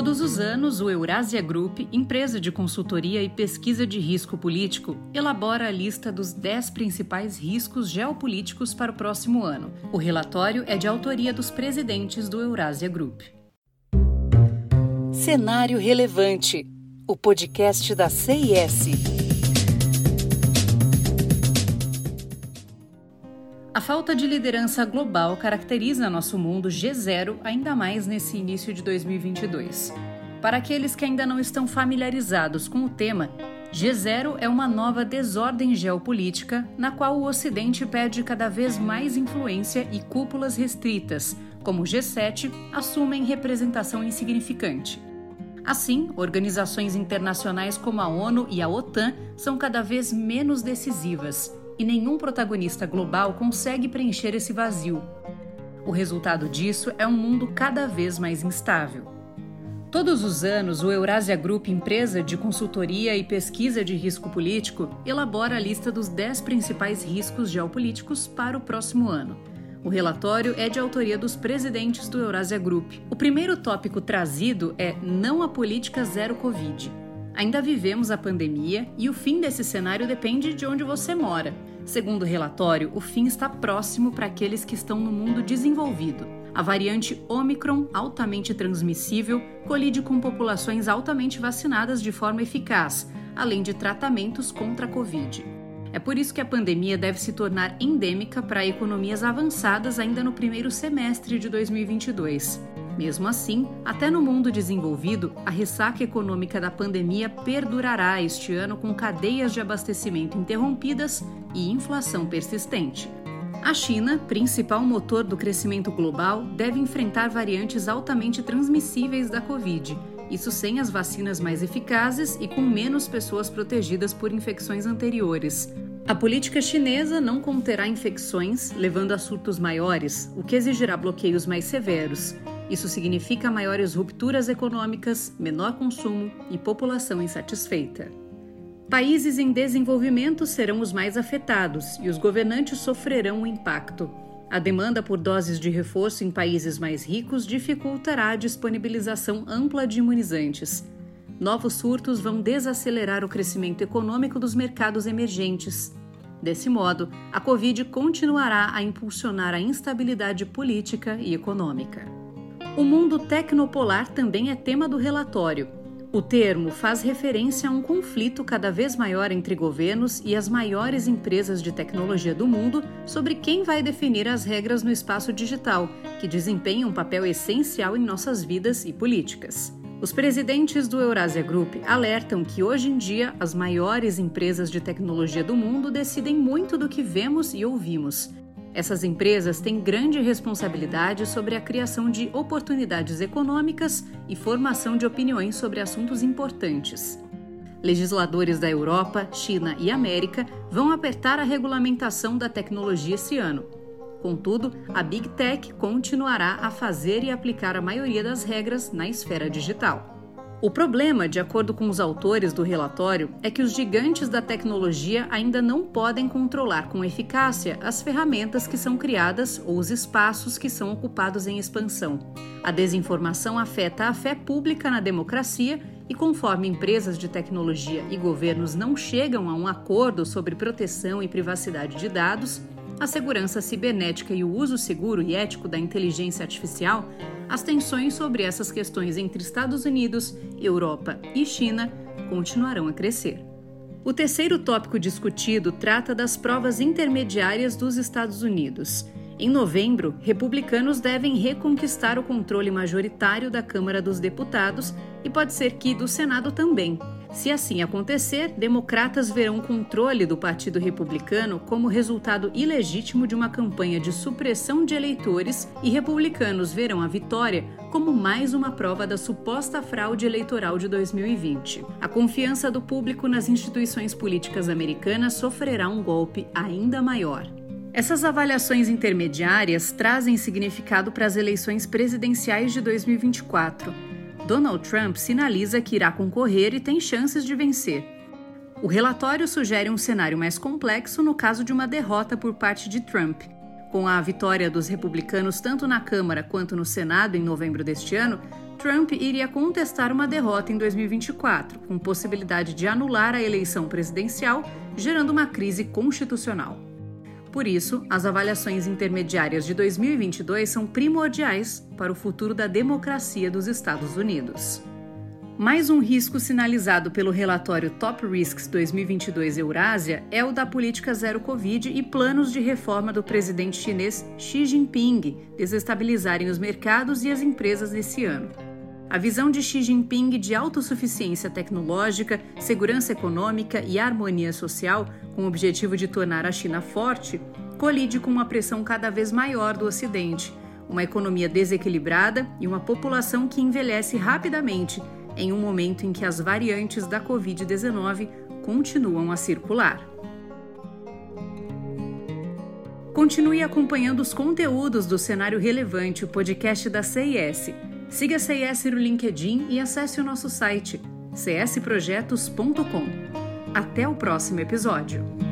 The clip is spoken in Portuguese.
Todos os anos, o Eurasia Group, empresa de consultoria e pesquisa de risco político, elabora a lista dos 10 principais riscos geopolíticos para o próximo ano. O relatório é de autoria dos presidentes do Eurasia Group. Cenário Relevante, o podcast da CIS. A falta de liderança global caracteriza nosso mundo G0 ainda mais nesse início de 2022. Para aqueles que ainda não estão familiarizados com o tema, G0 é uma nova desordem geopolítica na qual o Ocidente perde cada vez mais influência e cúpulas restritas, como o G7, assumem representação insignificante. Assim, organizações internacionais como a ONU e a OTAN são cada vez menos decisivas e nenhum protagonista global consegue preencher esse vazio. O resultado disso é um mundo cada vez mais instável. Todos os anos, o Eurasia Group, empresa de consultoria e pesquisa de risco político, elabora a lista dos 10 principais riscos geopolíticos para o próximo ano. O relatório é de autoria dos presidentes do Eurasia Group. O primeiro tópico trazido é Não a Política Zero Covid. Ainda vivemos a pandemia e o fim desse cenário depende de onde você mora. Segundo o relatório, o fim está próximo para aqueles que estão no mundo desenvolvido. A variante Omicron, altamente transmissível, colide com populações altamente vacinadas de forma eficaz, além de tratamentos contra a Covid. É por isso que a pandemia deve se tornar endêmica para economias avançadas ainda no primeiro semestre de 2022. Mesmo assim, até no mundo desenvolvido, a ressaca econômica da pandemia perdurará este ano com cadeias de abastecimento interrompidas e inflação persistente. A China, principal motor do crescimento global, deve enfrentar variantes altamente transmissíveis da Covid, isso sem as vacinas mais eficazes e com menos pessoas protegidas por infecções anteriores. A política chinesa não conterá infecções, levando a surtos maiores, o que exigirá bloqueios mais severos. Isso significa maiores rupturas econômicas, menor consumo e população insatisfeita. Países em desenvolvimento serão os mais afetados e os governantes sofrerão o impacto. A demanda por doses de reforço em países mais ricos dificultará a disponibilização ampla de imunizantes. Novos surtos vão desacelerar o crescimento econômico dos mercados emergentes. Desse modo, a Covid continuará a impulsionar a instabilidade política e econômica. O mundo tecnopolar também é tema do relatório. O termo faz referência a um conflito cada vez maior entre governos e as maiores empresas de tecnologia do mundo sobre quem vai definir as regras no espaço digital, que desempenha um papel essencial em nossas vidas e políticas. Os presidentes do Eurasia Group alertam que hoje em dia as maiores empresas de tecnologia do mundo decidem muito do que vemos e ouvimos. Essas empresas têm grande responsabilidade sobre a criação de oportunidades econômicas e formação de opiniões sobre assuntos importantes. Legisladores da Europa, China e América vão apertar a regulamentação da tecnologia esse ano. Contudo, a Big Tech continuará a fazer e aplicar a maioria das regras na esfera digital. O problema, de acordo com os autores do relatório, é que os gigantes da tecnologia ainda não podem controlar com eficácia as ferramentas que são criadas ou os espaços que são ocupados em expansão. A desinformação afeta a fé pública na democracia e, conforme empresas de tecnologia e governos não chegam a um acordo sobre proteção e privacidade de dados, a segurança cibernética e o uso seguro e ético da inteligência artificial, as tensões sobre essas questões entre Estados Unidos, Europa e China continuarão a crescer. O terceiro tópico discutido trata das provas intermediárias dos Estados Unidos. Em novembro, republicanos devem reconquistar o controle majoritário da Câmara dos Deputados e pode ser que do Senado também. Se assim acontecer, democratas verão controle do Partido Republicano como resultado ilegítimo de uma campanha de supressão de eleitores e republicanos verão a vitória como mais uma prova da suposta fraude eleitoral de 2020. A confiança do público nas instituições políticas americanas sofrerá um golpe ainda maior. Essas avaliações intermediárias trazem significado para as eleições presidenciais de 2024 Donald Trump sinaliza que irá concorrer e tem chances de vencer. O relatório sugere um cenário mais complexo no caso de uma derrota por parte de Trump. Com a vitória dos republicanos tanto na Câmara quanto no Senado em novembro deste ano, Trump iria contestar uma derrota em 2024, com possibilidade de anular a eleição presidencial, gerando uma crise constitucional. Por isso, as avaliações intermediárias de 2022 são primordiais para o futuro da democracia dos Estados Unidos. Mais um risco sinalizado pelo relatório Top Risks 2022 Eurásia é o da política zero Covid e planos de reforma do presidente chinês Xi Jinping desestabilizarem os mercados e as empresas nesse ano. A visão de Xi Jinping de autossuficiência tecnológica, segurança econômica e harmonia social, com o objetivo de tornar a China forte, colide com uma pressão cada vez maior do Ocidente, uma economia desequilibrada e uma população que envelhece rapidamente em um momento em que as variantes da Covid-19 continuam a circular. Continue acompanhando os conteúdos do Cenário Relevante, o podcast da CIS. Siga a CIS no LinkedIn e acesse o nosso site csprojetos.com. Até o próximo episódio.